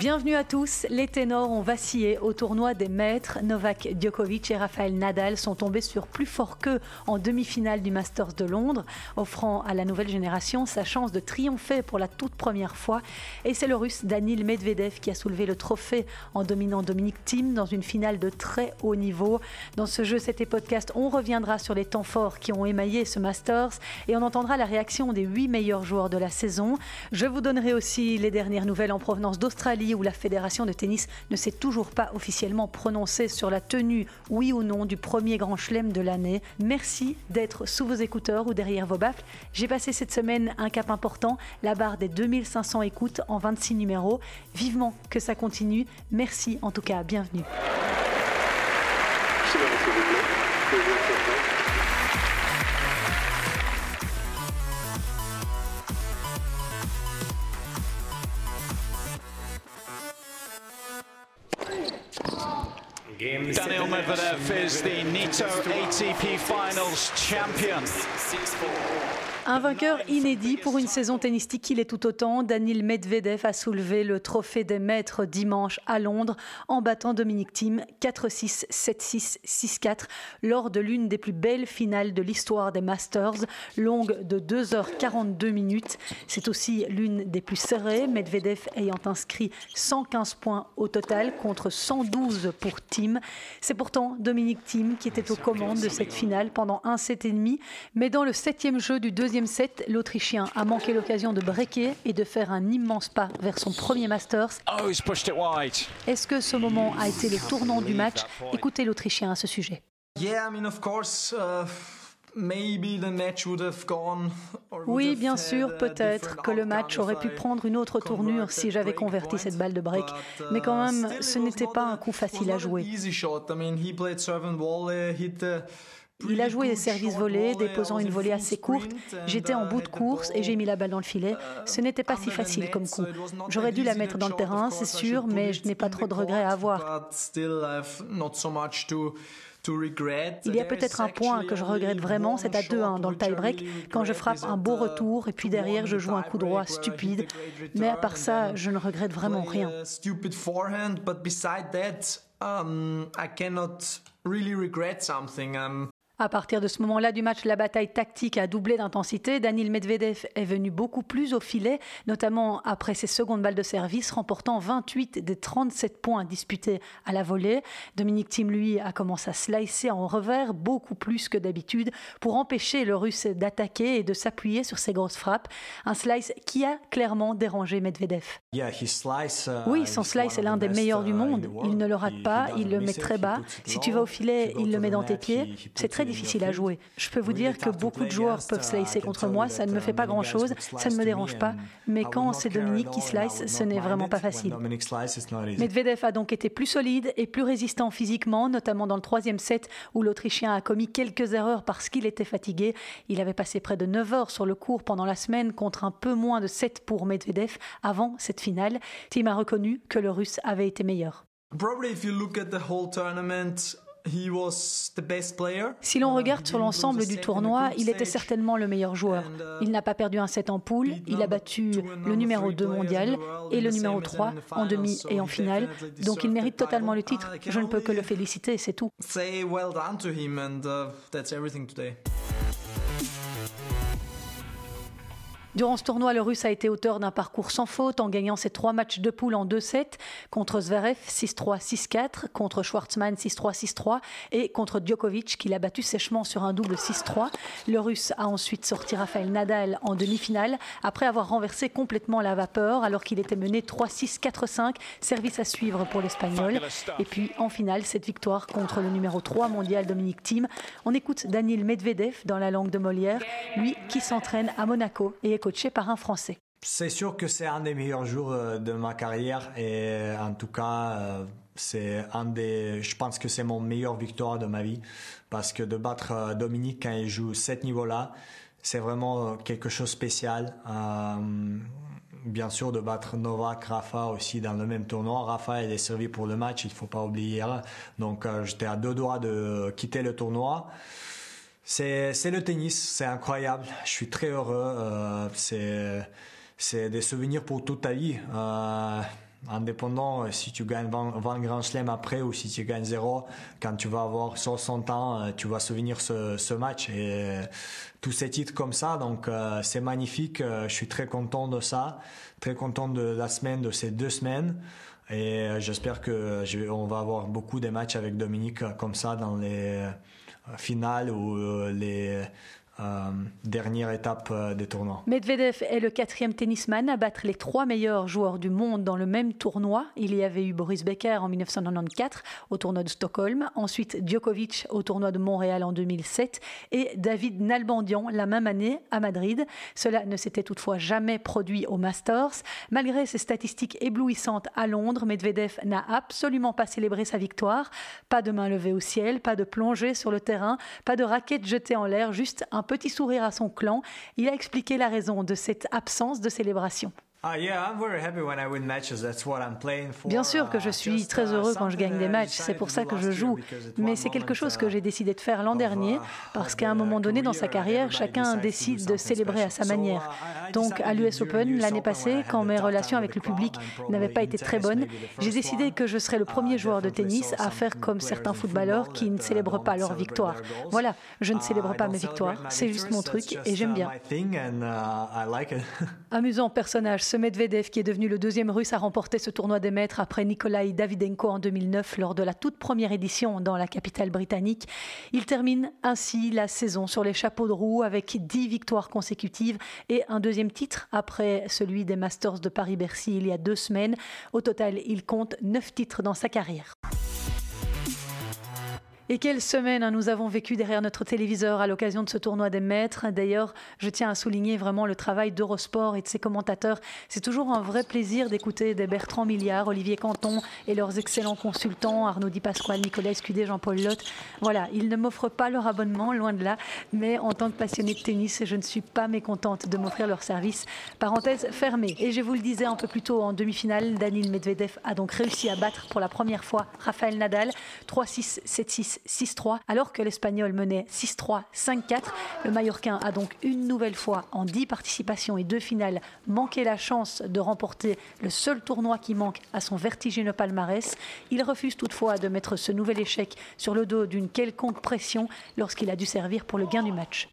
Bienvenue à tous. Les ténors ont vacillé au tournoi des maîtres. Novak Djokovic et Rafael Nadal sont tombés sur plus fort qu'eux en demi-finale du Masters de Londres, offrant à la nouvelle génération sa chance de triompher pour la toute première fois. Et c'est le russe Danil Medvedev qui a soulevé le trophée en dominant Dominic Thiem dans une finale de très haut niveau. Dans ce jeu, cet podcast, on reviendra sur les temps forts qui ont émaillé ce Masters et on entendra la réaction des huit meilleurs joueurs de la saison. Je vous donnerai aussi les dernières nouvelles en provenance d'Australie où la Fédération de tennis ne s'est toujours pas officiellement prononcée sur la tenue, oui ou non, du premier grand chelem de l'année. Merci d'être sous vos écouteurs ou derrière vos baffles. J'ai passé cette semaine un cap important, la barre des 2500 écoutes en 26 numéros. Vivement que ça continue. Merci en tout cas, bienvenue. Daniel Medvedev is the NITO ATP Finals champion. Un vainqueur inédit pour une saison tennistique qu'il est tout autant. Daniil Medvedev a soulevé le trophée des maîtres dimanche à Londres en battant Dominic Thiem 4-6, 7-6, 6-4 lors de l'une des plus belles finales de l'histoire des Masters, longue de 2h42 minutes. C'est aussi l'une des plus serrées, Medvedev ayant inscrit 115 points au total contre 112 pour Thiem. C'est pourtant Dominic Thiem qui était aux commandes de cette finale pendant un set et demi, mais dans le septième jeu du deuxième set, l'Autrichien a manqué l'occasion de breaker et de faire un immense pas vers son premier Masters. Oh, Est-ce que ce moment a été le tournant du match? Écoutez l'Autrichien à ce sujet. Oui, bien sûr, peut-être que le match aurait pu prendre une autre tournure si j'avais converti cette balle de break. Uh, Mais quand même, ce n'était pas un coup facile à jouer. Il a joué des services volés, déposant une volée assez courte. J'étais en bout de course et j'ai mis la balle dans le filet. Ce n'était pas si facile comme coup. J'aurais dû la mettre dans le terrain, c'est sûr, mais je n'ai pas trop de regrets à avoir. Il y a peut-être un point que je regrette vraiment, c'est à 2-1 dans le tie-break, quand je frappe un beau retour et puis derrière je joue un coup droit stupide. Mais à part ça, je ne regrette vraiment rien. À partir de ce moment-là du match, la bataille tactique a doublé d'intensité. Danil Medvedev est venu beaucoup plus au filet, notamment après ses secondes balles de service, remportant 28 des 37 points disputés à la volée. Dominique Thiem, lui, a commencé à slicer en revers beaucoup plus que d'habitude pour empêcher le Russe d'attaquer et de s'appuyer sur ses grosses frappes. Un slice qui a clairement dérangé Medvedev. Uh, oui, son slice est l'un des meilleurs du uh, monde. Il ne le rate pas, il le met très bas. Si tu vas au filet, il le met dans tes pieds. C'est très difficile à jouer. Je peux vous dire que beaucoup de joueurs peuvent slicer contre moi, ça ne me fait pas grand-chose, ça ne me dérange pas. Mais quand c'est Dominique qui slice, ce n'est vraiment pas facile. Medvedev a donc été plus solide et plus résistant physiquement, notamment dans le troisième set où l'Autrichien a commis quelques erreurs parce qu'il était fatigué. Il avait passé près de 9 heures sur le cours pendant la semaine contre un peu moins de 7 pour Medvedev avant cette finale. Tim a reconnu que le Russe avait été meilleur. Si l'on regarde sur l'ensemble du tournoi, il était certainement le meilleur joueur. Uh, il n'a pas perdu un set en poule, il a battu le numéro 2 mondial et le numéro 3 en demi et en finale, donc il mérite totalement le titre. Je ne peux que le féliciter, c'est tout. Durant ce tournoi, le Russe a été auteur d'un parcours sans faute en gagnant ses trois matchs de poule en 2-7 contre Zverev 6-3, 6-4, contre Schwartzmann 6-3, 6-3 et contre Djokovic qui l'a battu sèchement sur un double 6-3. Le Russe a ensuite sorti Rafael Nadal en demi-finale après avoir renversé complètement la vapeur alors qu'il était mené 3-6, 4-5, service à suivre pour l'Espagnol. Et puis en finale, cette victoire contre le numéro 3 mondial Dominique Thiem. On écoute Daniel Medvedev dans la langue de Molière, lui qui s'entraîne à Monaco et coaché par un Français. C'est sûr que c'est un des meilleurs jours euh, de ma carrière et euh, en tout cas euh, c'est un des je pense que c'est mon meilleur victoire de ma vie parce que de battre Dominique quand il joue cet niveau-là c'est vraiment quelque chose de spécial bien sûr de battre Novak Rafa aussi dans le même tournoi. Rafa il est servi pour le match il faut pas oublier donc j'étais à deux doigts de quitter le tournoi c'est, le tennis, c'est incroyable. Je suis très heureux. Euh, c'est, c'est des souvenirs pour toute ta vie. Euh, indépendant euh, si tu gagnes 20, 20 grands chelems après ou si tu gagnes zéro, quand tu vas avoir 60 ans, euh, tu vas souvenir ce, ce match et tous ces titres comme ça. Donc c'est magnifique. je suis très content de ça, très content de la semaine, de ces deux semaines. Et j'espère que je, on va avoir beaucoup de matchs avec Dominique comme ça dans les finales ou les euh, dernière étape euh, des tournois. Medvedev est le quatrième tennisman à battre les trois meilleurs joueurs du monde dans le même tournoi. Il y avait eu Boris Becker en 1994 au tournoi de Stockholm, ensuite Djokovic au tournoi de Montréal en 2007 et David Nalbandian la même année à Madrid. Cela ne s'était toutefois jamais produit au Masters. Malgré ses statistiques éblouissantes à Londres, Medvedev n'a absolument pas célébré sa victoire. Pas de main levée au ciel, pas de plongée sur le terrain, pas de raquette jetée en l'air, juste un petit sourire à son clan. Il a expliqué la raison de cette absence de célébration. Bien sûr que je uh, suis très uh, heureux quand je gagne des matchs, c'est pour ça que je joue. Mais c'est quelque chose que uh, j'ai décidé de faire l'an dernier, parce qu'à un moment donné dans sa carrière, chacun décide de célébrer à sa manière. Donc à l'US Open, l'année passée, quand mes relations avec le public n'avaient pas été très bonnes, j'ai décidé que je serais le premier joueur de tennis à faire comme certains footballeurs qui ne célèbrent pas leur victoire. Voilà, je ne célèbre pas mes victoires, c'est juste mon truc et j'aime bien. Amusant personnage ce Medvedev, qui est devenu le deuxième russe à remporter ce tournoi des maîtres après Nikolai Davidenko en 2009 lors de la toute première édition dans la capitale britannique. Il termine ainsi la saison sur les chapeaux de roue avec dix victoires consécutives et un deuxième titre après celui des Masters de Paris-Bercy il y a deux semaines. Au total, il compte neuf titres dans sa carrière. Et quelle semaine hein, nous avons vécu derrière notre téléviseur à l'occasion de ce tournoi des maîtres. D'ailleurs, je tiens à souligner vraiment le travail d'Eurosport et de ses commentateurs. C'est toujours un vrai plaisir d'écouter des Bertrand Milliard, Olivier Canton et leurs excellents consultants, Arnaud Di Pasquale, Nicolas Escudé, Jean-Paul Lotte. Voilà, ils ne m'offrent pas leur abonnement, loin de là, mais en tant que passionné de tennis, je ne suis pas mécontente de m'offrir leur service. Parenthèse fermée. Et je vous le disais un peu plus tôt en demi-finale, Danil Medvedev a donc réussi à battre pour la première fois Rafael Nadal 3-6, 7-6, 6-3, alors que l'Espagnol menait 6-3, 5-4. Le Mallorquin a donc une nouvelle fois, en 10 participations et deux finales, manqué la chance de remporter le seul tournoi qui manque à son vertigineux palmarès. Il refuse toutefois de mettre ce nouvel échec sur le dos d'une quelconque pression lorsqu'il a dû servir pour le gain du match.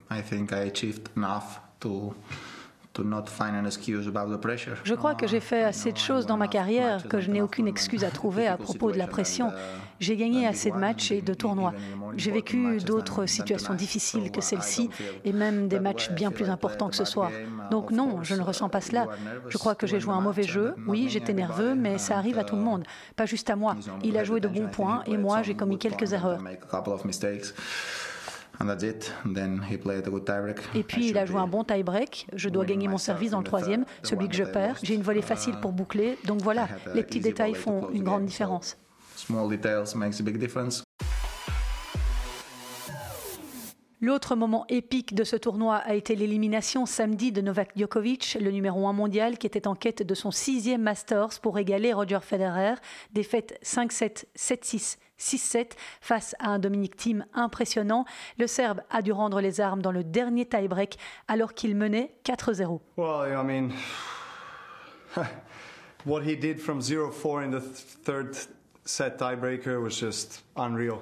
Je crois que j'ai fait assez de choses dans ma carrière que je n'ai aucune excuse à trouver à propos de la pression. J'ai gagné assez de matchs et de tournois. J'ai vécu d'autres situations difficiles que celle-ci et même des matchs bien plus importants que ce soir. Donc non, je ne ressens pas cela. Je crois que j'ai joué un mauvais jeu. Oui, j'étais nerveux, mais ça arrive à tout le monde, pas juste à moi. Il a joué de bons points et moi, j'ai commis quelques erreurs. Et puis il a joué un bon tie-break. Je dois gagner mon service dans le troisième, celui que je perds. J'ai une volée facile pour boucler. Donc voilà, les petits détails font une grande différence. L'autre moment épique de ce tournoi a été l'élimination samedi de Novak Djokovic, le numéro 1 mondial qui était en quête de son sixième Masters pour égaler Roger Federer. Défaite 5-7, 7-6, 6-7 face à un Dominic Thiem impressionnant. Le Serbe a dû rendre les armes dans le dernier tie-break alors qu'il menait 4-0. Well, I mean, what he did from 0-4 in the third set tiebreaker was just unreal.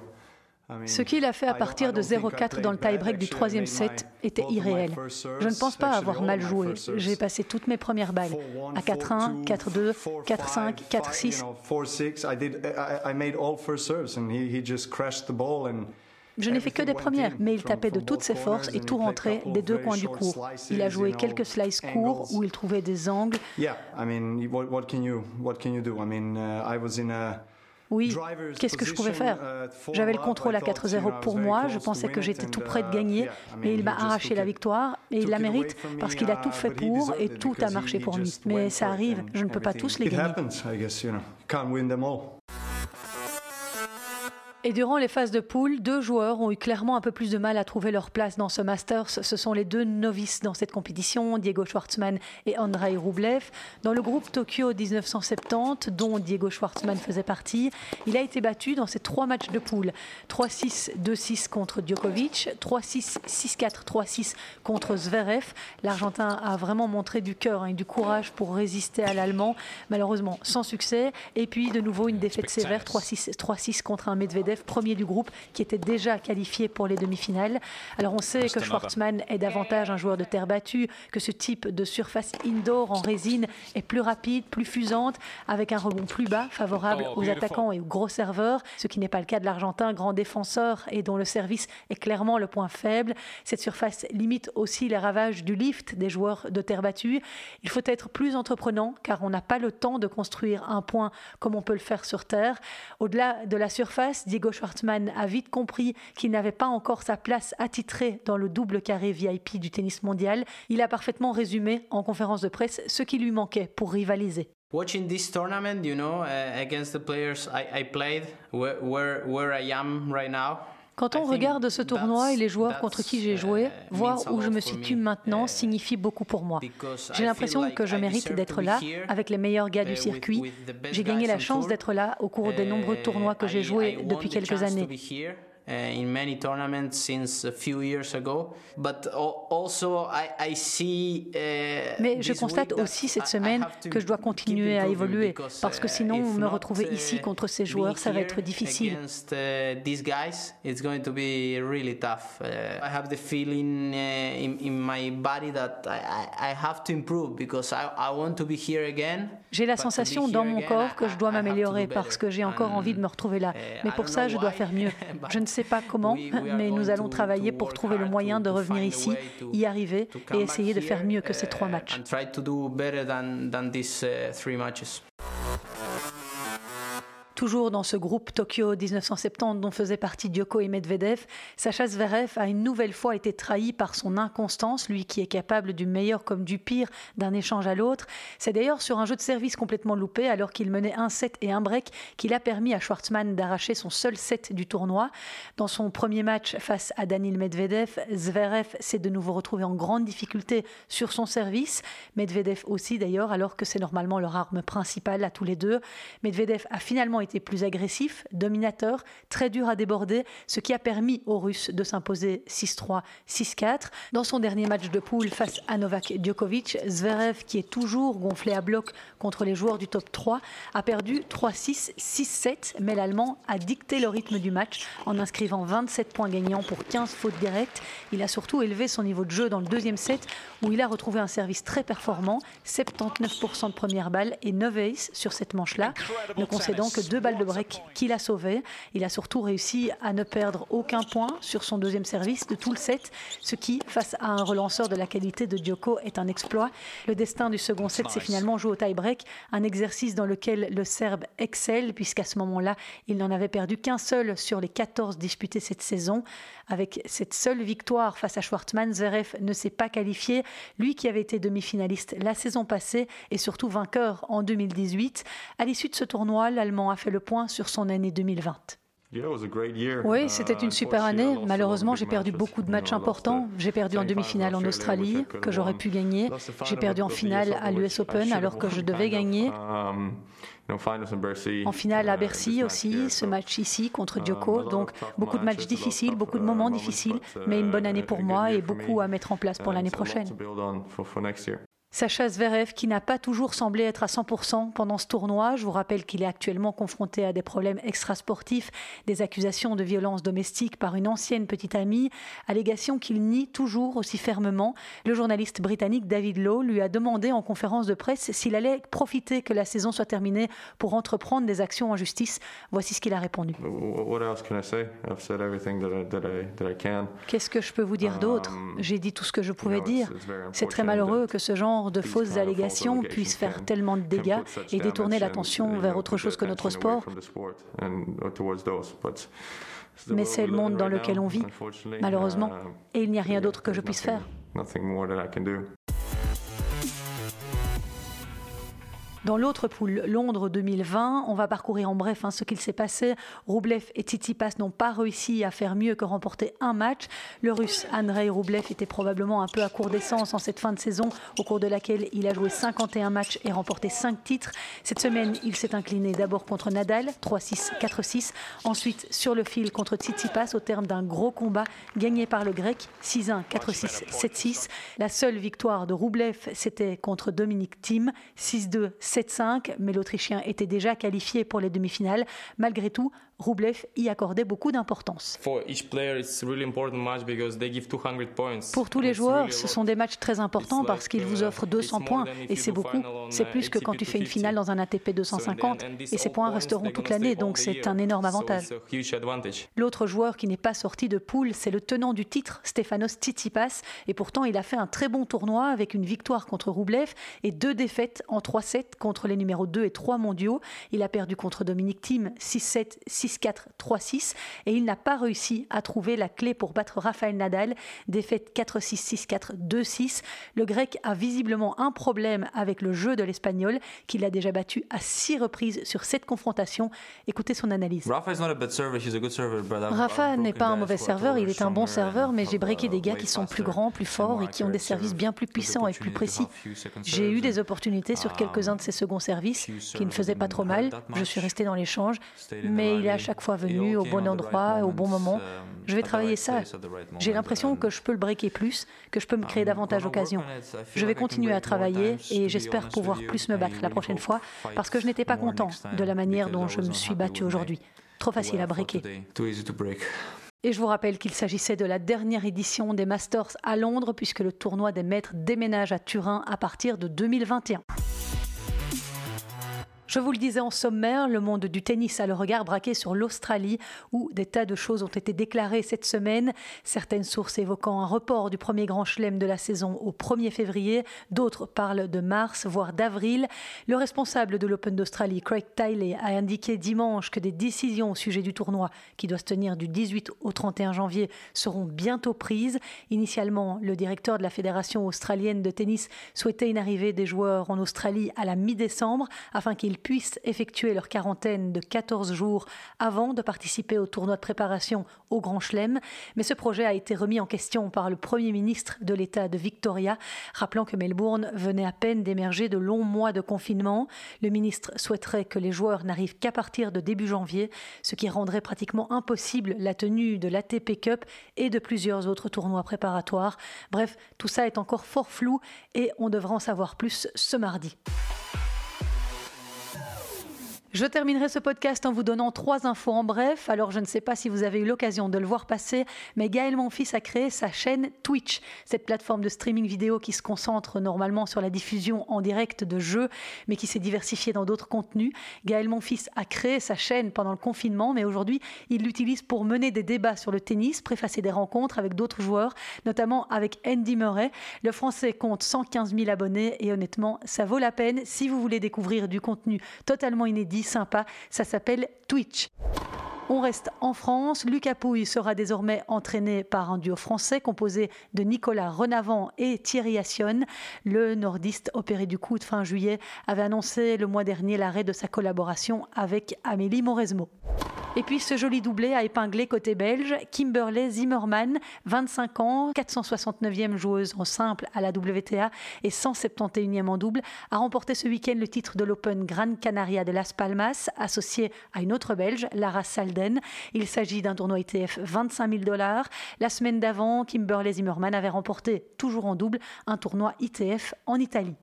Ce qu'il a fait à partir de 0-4 dans le tie-break du troisième set était irréel. Je ne pense pas avoir mal joué. J'ai passé toutes mes premières balles à 4-1, 4-2, 4-5, 4-6. Je n'ai fait que des premières, mais il tapait de toutes ses forces et tout rentrait des deux coins du court. Il a joué quelques slices courts où il trouvait des angles. Oui, qu'est-ce que je pouvais faire J'avais le contrôle à 4-0 pour moi, je pensais que j'étais tout près de gagner, mais il m'a arraché la victoire et il la mérite parce qu'il a tout fait pour et tout a marché pour lui. Mais ça arrive, je ne peux pas tous les gagner. Et durant les phases de poule, deux joueurs ont eu clairement un peu plus de mal à trouver leur place dans ce Masters. Ce sont les deux novices dans cette compétition, Diego Schwartzmann et Andrei Rublev. Dans le groupe Tokyo 1970, dont Diego Schwartzmann faisait partie, il a été battu dans ces trois matchs de poule. 3-6, 2-6 contre Djokovic, 3-6, 6-4, 3-6 contre Zverev. L'Argentin a vraiment montré du cœur hein, et du courage pour résister à l'Allemand, malheureusement sans succès. Et puis de nouveau une défaite sévère, 3-6 contre un Medvedev premier du groupe, qui était déjà qualifié pour les demi-finales. Alors on sait que Schwartzmann est davantage un joueur de terre battue, que ce type de surface indoor en résine est plus rapide, plus fusante, avec un rebond plus bas, favorable oh, aux attaquants et aux gros serveurs, ce qui n'est pas le cas de l'Argentin, grand défenseur et dont le service est clairement le point faible. Cette surface limite aussi les ravages du lift des joueurs de terre battue. Il faut être plus entreprenant car on n'a pas le temps de construire un point comme on peut le faire sur terre. Au-delà de la surface, Diego Schwartzmann a vite compris qu'il n'avait pas encore sa place attitrée dans le double carré VIP du tennis mondial. Il a parfaitement résumé en conférence de presse ce qui lui manquait pour rivaliser. Watching this tournament, you know, against the players I, I played, where, where I am right now, quand on regarde ce tournoi et les joueurs contre qui j'ai joué, voir où je me situe maintenant signifie beaucoup pour moi. J'ai l'impression que je mérite d'être là avec les meilleurs gars du circuit. J'ai gagné la chance d'être là au cours des nombreux tournois que j'ai joués depuis quelques années. Uh, in many tournaments since a few years ago. But also I, I see, uh, Mais je constate aussi cette semaine que je dois continuer à évoluer parce que uh, sinon me retrouver ici contre ces joueurs ça va être difficile. Against, these guys, it's going to be really tough. I have the feeling in, in my body that I, I have to improve because I, I want to be here again. J'ai la sensation dans mon corps que je dois m'améliorer parce que j'ai encore envie de me retrouver là. Mais pour ça, je dois faire mieux. Je ne sais pas comment, mais nous allons travailler pour trouver le moyen de revenir ici, y arriver et essayer de faire mieux que ces trois matchs. Toujours dans ce groupe Tokyo 1970 dont faisait partie Dioko et Medvedev, Sacha Zverev a une nouvelle fois été trahi par son inconstance, lui qui est capable du meilleur comme du pire d'un échange à l'autre. C'est d'ailleurs sur un jeu de service complètement loupé, alors qu'il menait un set et un break, qu'il a permis à Schwartzmann d'arracher son seul set du tournoi. Dans son premier match face à Danil Medvedev, Zverev s'est de nouveau retrouvé en grande difficulté sur son service. Medvedev aussi d'ailleurs, alors que c'est normalement leur arme principale à tous les deux. Medvedev a finalement été plus agressif, dominateur, très dur à déborder, ce qui a permis aux Russes de s'imposer 6-3, 6-4. Dans son dernier match de poule face à Novak Djokovic, Zverev, qui est toujours gonflé à bloc contre les joueurs du top 3, a perdu 3-6, 6-7, mais l'Allemand a dicté le rythme du match en inscrivant 27 points gagnants pour 15 fautes directes. Il a surtout élevé son niveau de jeu dans le deuxième set où il a retrouvé un service très performant, 79% de première balle et 9 aces sur cette manche-là, ne concédant que deux balles de break qu'il a sauvé. Il a surtout réussi à ne perdre aucun point sur son deuxième service de tout le set, ce qui, face à un relanceur de la qualité de Djoko, est un exploit. Le destin du second set s'est finalement joué au tie-break, un exercice dans lequel le Serbe excelle, puisqu'à ce moment-là, il n'en avait perdu qu'un seul sur les 14 disputés cette saison. Avec cette seule victoire face à Schwartzmann, Zverev ne s'est pas qualifié. Lui qui avait été demi-finaliste la saison passée et surtout vainqueur en 2018. À l'issue de ce tournoi, l'Allemand a fait le point sur son année 2020. Oui, c'était une super année. Malheureusement, j'ai perdu beaucoup de matchs importants. J'ai perdu en demi-finale en Australie, que j'aurais pu gagner. J'ai perdu en finale à l'US Open, alors que je devais gagner. En finale à Bercy aussi, ce match ici contre Djoko. Donc, beaucoup de matchs difficiles, beaucoup de moments difficiles, mais une bonne année pour moi et beaucoup à mettre en place pour l'année prochaine. Sacha Zverev, qui n'a pas toujours semblé être à 100% pendant ce tournoi. Je vous rappelle qu'il est actuellement confronté à des problèmes extrasportifs, des accusations de violence domestique par une ancienne petite amie, allégations qu'il nie toujours aussi fermement. Le journaliste britannique David Lowe lui a demandé en conférence de presse s'il allait profiter que la saison soit terminée pour entreprendre des actions en justice. Voici ce qu'il a répondu. Qu'est-ce que je peux vous dire d'autre? Um, J'ai dit tout ce que je pouvais dire. C'est très malheureux que ce genre de fausses allégations puissent faire tellement de dégâts et détourner l'attention vers autre chose que notre sport. Mais c'est le monde dans lequel on vit, malheureusement, et il n'y a rien d'autre que je puisse faire. Dans l'autre poule, Londres 2020, on va parcourir en bref hein, ce qu'il s'est passé. Roublev et Tsitsipas n'ont pas réussi à faire mieux que remporter un match. Le russe Andrei Roublev était probablement un peu à court d'essence en cette fin de saison, au cours de laquelle il a joué 51 matchs et remporté 5 titres. Cette semaine, il s'est incliné d'abord contre Nadal, 3-6, 4-6. Ensuite, sur le fil contre Tsitsipas, au terme d'un gros combat gagné par le grec, 6-1, 4-6, 7-6. La seule victoire de Roublev, c'était contre Dominique Thiem, 6-2, 7-5, mais l'Autrichien était déjà qualifié pour les demi-finales. Malgré tout, Roublev y accordait beaucoup d'importance. Pour tous les joueurs, ce sont des matchs très importants parce qu'ils vous uh, offrent 200 points et c'est beaucoup. C'est uh, plus que quand tu fais une finale dans un ATP 250 et ces points resteront toute l'année, donc c'est un énorme avantage. L'autre joueur qui n'est pas sorti de poule, c'est le tenant du titre, Stefanos Tsitsipas, et pourtant il a fait un très bon tournoi avec une victoire contre Roublev et deux défaites en 3-7 contre les numéros 2 et 3 mondiaux. Il a perdu contre Dominique Thiem 6-7, 6-4, 3-6 et il n'a pas réussi à trouver la clé pour battre Rafael Nadal. Défaite 4-6, 6-4, 2-6. Le grec a visiblement un problème avec le jeu de l'espagnol qu'il a déjà battu à six reprises sur cette confrontation. Écoutez son analyse. Rafa n'est pas un mauvais serveur, il est un bon serveur, mais j'ai breaké des gars qui sont plus grands, plus forts et qui ont des services bien plus puissants et plus précis. J'ai eu des opportunités sur quelques-uns de ces seconds services qui ne faisaient pas trop mal. Je suis resté dans l'échange, mais il est à chaque fois venu au bon endroit, au bon moment. Je vais travailler ça. J'ai l'impression que je peux le breaker plus, que je peux me créer davantage d'occasions. Je vais continuer à travailler et j'espère pouvoir plus me battre la prochaine fois parce que je n'étais pas content de la manière dont je me suis battu aujourd'hui. Trop facile à breaker. Et je vous rappelle qu'il s'agissait de la dernière édition des Masters à Londres puisque le tournoi des maîtres déménage à Turin à partir de 2021. Je vous le disais en sommaire, le monde du tennis a le regard braqué sur l'Australie, où des tas de choses ont été déclarées cette semaine. Certaines sources évoquant un report du premier grand chelem de la saison au 1er février, d'autres parlent de mars, voire d'avril. Le responsable de l'Open d'Australie, Craig Tiley, a indiqué dimanche que des décisions au sujet du tournoi, qui doit se tenir du 18 au 31 janvier, seront bientôt prises. Initialement, le directeur de la Fédération australienne de tennis souhaitait une arrivée des joueurs en Australie à la mi-décembre, afin qu'ils puissent effectuer leur quarantaine de 14 jours avant de participer au tournoi de préparation au Grand Chelem. Mais ce projet a été remis en question par le Premier ministre de l'État de Victoria, rappelant que Melbourne venait à peine d'émerger de longs mois de confinement. Le ministre souhaiterait que les joueurs n'arrivent qu'à partir de début janvier, ce qui rendrait pratiquement impossible la tenue de l'ATP Cup et de plusieurs autres tournois préparatoires. Bref, tout ça est encore fort flou et on devra en savoir plus ce mardi. Je terminerai ce podcast en vous donnant trois infos en bref. Alors, je ne sais pas si vous avez eu l'occasion de le voir passer, mais Gaël Monfils a créé sa chaîne Twitch, cette plateforme de streaming vidéo qui se concentre normalement sur la diffusion en direct de jeux, mais qui s'est diversifiée dans d'autres contenus. Gaël Monfils a créé sa chaîne pendant le confinement, mais aujourd'hui, il l'utilise pour mener des débats sur le tennis, préfacer des rencontres avec d'autres joueurs, notamment avec Andy Murray. Le Français compte 115 000 abonnés et honnêtement, ça vaut la peine si vous voulez découvrir du contenu totalement inédit sympa. Ça s'appelle Twitch. On reste en France. Lucas Pouille sera désormais entraîné par un duo français composé de Nicolas Renavant et Thierry Assion. Le nordiste opéré du coup de fin juillet avait annoncé le mois dernier l'arrêt de sa collaboration avec Amélie Mauresmo. Et puis ce joli doublé a épinglé côté belge Kimberley Zimmermann, 25 ans, 469e joueuse en simple à la WTA et 171e en double, a remporté ce week-end le titre de l'Open Gran Canaria de Las Palmas, associé à une autre belge, Lara Il s'agit d'un tournoi ITF 25 000 dollars. La semaine d'avant, Kimberley Zimmermann avait remporté, toujours en double, un tournoi ITF en Italie.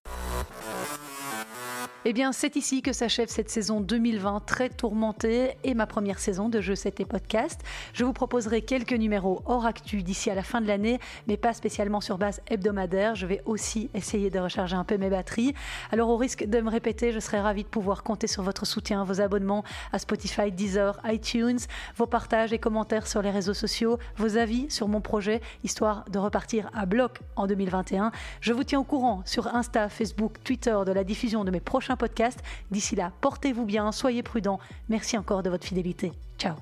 Eh bien, c'est ici que s'achève cette saison 2020 très tourmentée et ma première saison de Jeux 7 et podcast. Je vous proposerai quelques numéros hors actu d'ici à la fin de l'année, mais pas spécialement sur base hebdomadaire. Je vais aussi essayer de recharger un peu mes batteries. Alors, au risque de me répéter, je serais ravie de pouvoir compter sur votre soutien, vos abonnements à Spotify, Deezer, iTunes, vos partages et commentaires sur les réseaux sociaux, vos avis sur mon projet, histoire de repartir à bloc en 2021. Je vous tiens au courant sur Insta, Facebook, Twitter de la diffusion de mes prochains podcast. D'ici là, portez-vous bien, soyez prudents. Merci encore de votre fidélité. Ciao